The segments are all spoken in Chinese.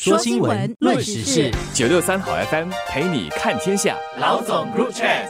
说新闻，论时事，九六三好 FM 陪你看天下。老总 Group Chat。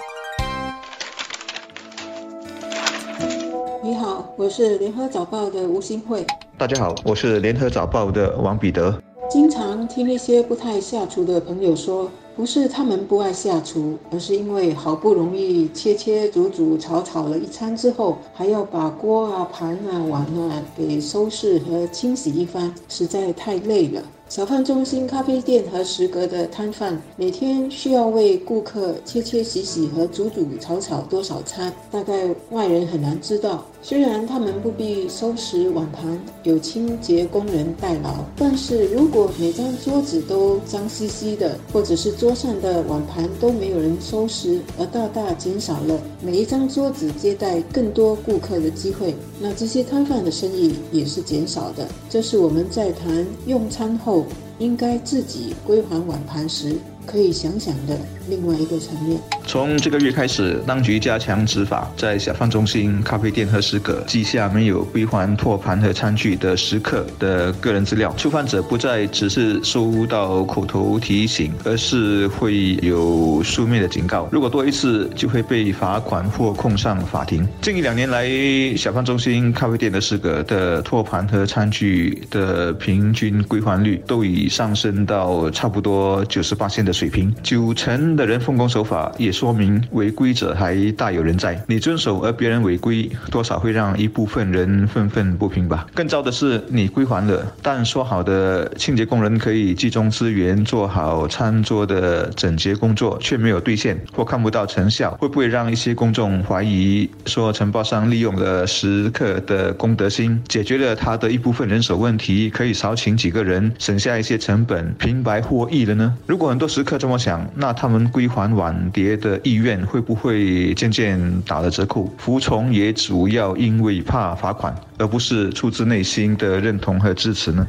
你好，我是联合早报的吴新慧。大家好，我是联合早报的王彼得。经常听一些不太下厨的朋友说，不是他们不爱下厨，而是因为好不容易切切煮煮炒炒了一餐之后，还要把锅啊、盘啊、碗啊给收拾和清洗一番，实在太累了。小贩中心、咖啡店和食阁的摊贩每天需要为顾客切切洗洗和煮煮炒炒多少餐，大概外人很难知道。虽然他们不必收拾碗盘，有清洁工人代劳，但是如果每张桌子都脏兮兮的，或者是桌桌上的碗盘都没有人收拾，而大大减少了每一张桌子接待更多顾客的机会，那这些摊贩的生意也是减少的。这是我们在谈用餐后应该自己归还碗盘时。可以想想的另外一个层面。从这个月开始，当局加强执法，在小贩中心、咖啡店和食阁记下没有归还托盘和餐具的食客的个人资料。触犯者不再只是收到口头提醒，而是会有书面的警告。如果多一次，就会被罚款或控上法庭。近一两年来，小贩中心、咖啡店的食阁的托盘和餐具的平均归还率都已上升到差不多九十八线的。水平九成的人奉公守法，也说明违规者还大有人在。你遵守而别人违规，多少会让一部分人愤愤不平吧。更糟的是，你归还了，但说好的清洁工人可以集中资源做好餐桌的整洁工作，却没有兑现或看不到成效，会不会让一些公众怀疑说承包商利用了食客的公德心，解决了他的一部分人手问题，可以少请几个人，省下一些成本，平白获益了呢？如果很多食这么想，那他们归还碗碟的意愿会不会渐渐打了折扣？服从也主要因为怕罚款，而不是出自内心的认同和支持呢？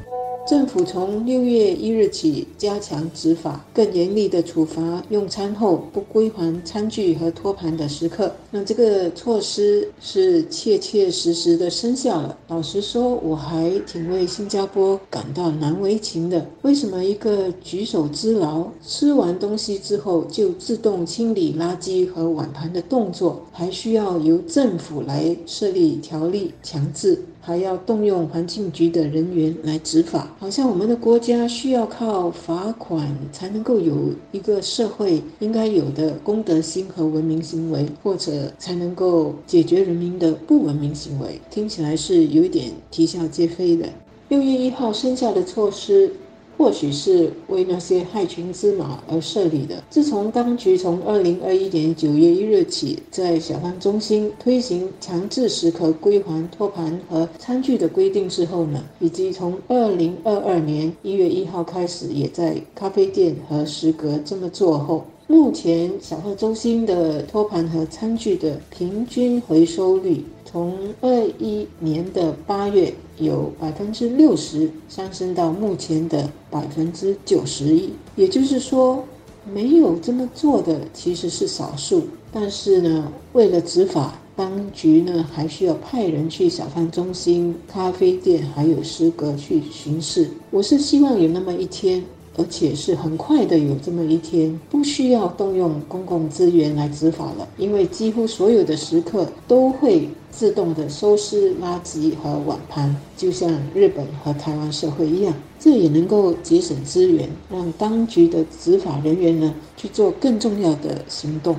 政府从六月一日起加强执法，更严厉的处罚用餐后不归还餐具和托盘的食客。那这个措施是切切实实的生效了。老实说，我还挺为新加坡感到难为情的。为什么一个举手之劳，吃完东西之后就自动清理垃圾和碗盘的动作，还需要由政府来设立条例强制？还要动用环境局的人员来执法，好像我们的国家需要靠罚款才能够有一个社会应该有的公德心和文明行为，或者才能够解决人民的不文明行为。听起来是有一点啼笑皆非的。六月一号生效的措施。或许是为那些害群之马而设立的。自从当局从二零二一年九月一日起，在小贩中心推行强制时刻归还托盘和餐具的规定之后呢，以及从二零二二年一月一号开始，也在咖啡店和食阁这么做后，目前小贩中心的托盘和餐具的平均回收率。从二一年的八月有百分之六十上升到目前的百分之九十一，也就是说，没有这么做的其实是少数。但是呢，为了执法，当局呢还需要派人去小贩中心、咖啡店还有食阁去巡视。我是希望有那么一天。而且是很快的，有这么一天，不需要动用公共资源来执法了，因为几乎所有的时刻都会自动的收拾垃圾和碗盘，就像日本和台湾社会一样。这也能够节省资源，让当局的执法人员呢去做更重要的行动。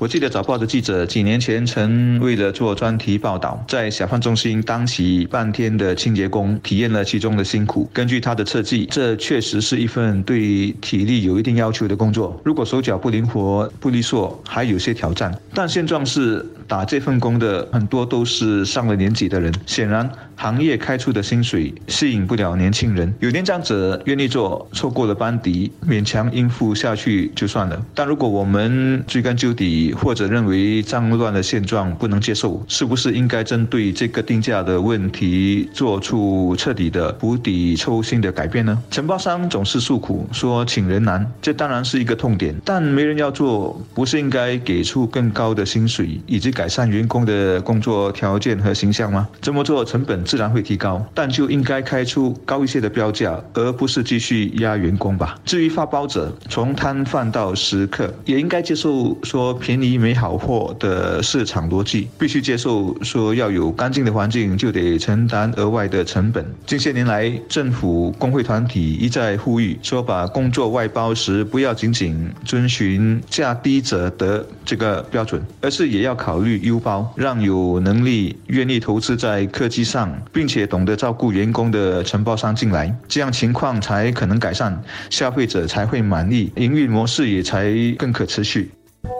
我记得早报的记者几年前曾为了做专题报道，在小贩中心当起半天的清洁工，体验了其中的辛苦。根据他的测计，这确实是一份对体力有一定要求的工作。如果手脚不灵活、不利索，还有些挑战。但现状是，打这份工的很多都是上了年纪的人，显然行业开出的薪水吸引不了年轻人。有年长者愿意做，错过了班底，勉强应付下去就算了。但如果我们追根究底，或者认为脏乱的现状不能接受，是不是应该针对这个定价的问题做出彻底的釜底抽薪的改变呢？承包商总是诉苦说请人难，这当然是一个痛点，但没人要做，不是应该给出更高的薪水以及改善员工的工作条件和形象吗？这么做成本自然会提高，但就应该开出高一些的标价，而不是继续压员工吧。至于发包者，从摊贩到食客，也应该接受说便宜没好货的市场逻辑，必须接受说要有干净的环境，就得承担额外的成本。近些年来，政府工会团体一再呼吁说，把工作外包时不要仅仅遵循价低者得这个标准，而是也要考虑优包，让有能力、愿意投资在科技上，并且懂得照顾员工的承包商进来，这样情况才可能改善，消费者才会满意，营运模式也才更可持续。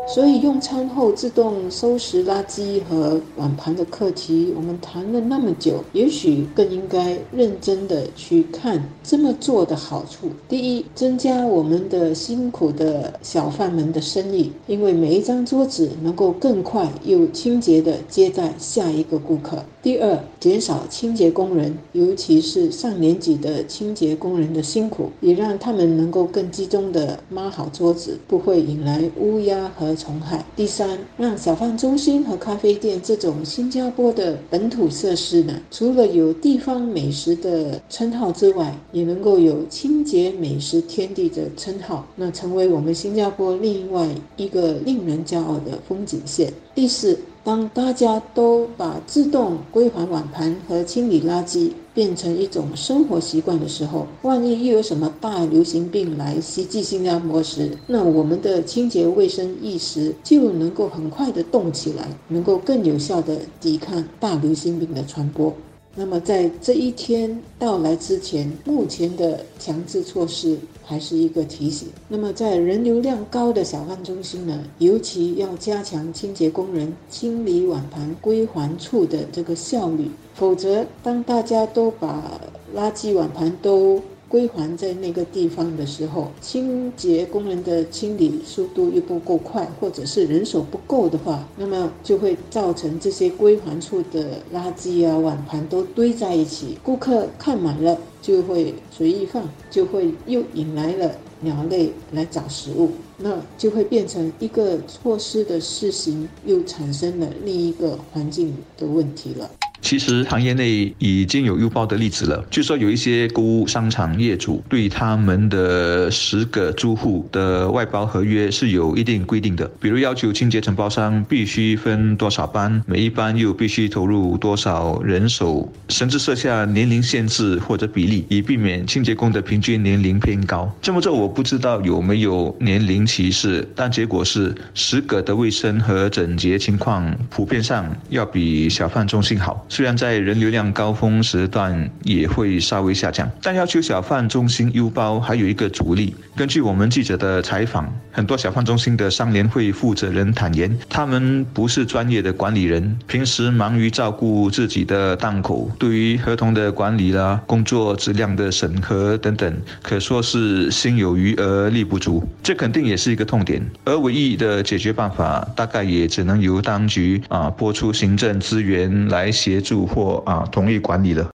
所以用餐后自动收拾垃圾和碗盘的课题，我们谈了那么久，也许更应该认真的去看这么做的好处。第一，增加我们的辛苦的小贩们的生意，因为每一张桌子能够更快又清洁的接待下一个顾客。第二，减少清洁工人，尤其是上年纪的清洁工人的辛苦，也让他们能够更集中的抹好桌子，不会引来乌鸦和。虫害。第三，让小贩中心和咖啡店这种新加坡的本土设施呢，除了有地方美食的称号之外，也能够有清洁美食天地的称号，那成为我们新加坡另外一个令人骄傲的风景线。第四。当大家都把自动归还碗盘和清理垃圾变成一种生活习惯的时候，万一又有什么大流行病来袭击新加坡时，那我们的清洁卫生意识就能够很快的动起来，能够更有效的抵抗大流行病的传播。那么在这一天到来之前，目前的强制措施还是一个提醒。那么在人流量高的小贩中心呢，尤其要加强清洁工人清理碗盘归还处的这个效率，否则当大家都把垃圾碗盘都归还在那个地方的时候，清洁工人的清理速度又不够快，或者是人手不够的话，那么就会造成这些归还处的垃圾啊、碗盘都堆在一起，顾客看满了就会随意放，就会又引来了鸟类来找食物，那就会变成一个措施的事情，又产生了另一个环境的问题了。其实行业内已经有优包的例子了，据说有一些购物商场业主对他们的十个租户的外包合约是有一定规定的，比如要求清洁承包商必须分多少班，每一班又必须投入多少人手，甚至设下年龄限制或者比例，以避免清洁工的平均年龄偏高。这么做我不知道有没有年龄歧视，但结果是十个的卫生和整洁情况普遍上要比小贩中心好。虽然在人流量高峰时段也会稍微下降，但要求小贩中心优包还有一个阻力。根据我们记者的采访，很多小贩中心的商联会负责人坦言，他们不是专业的管理人，平时忙于照顾自己的档口，对于合同的管理啦、工作质量的审核等等，可说是心有余而力不足。这肯定也是一个痛点，而唯一的解决办法，大概也只能由当局啊 拨出行政资源来协。协助或啊，同意管理了。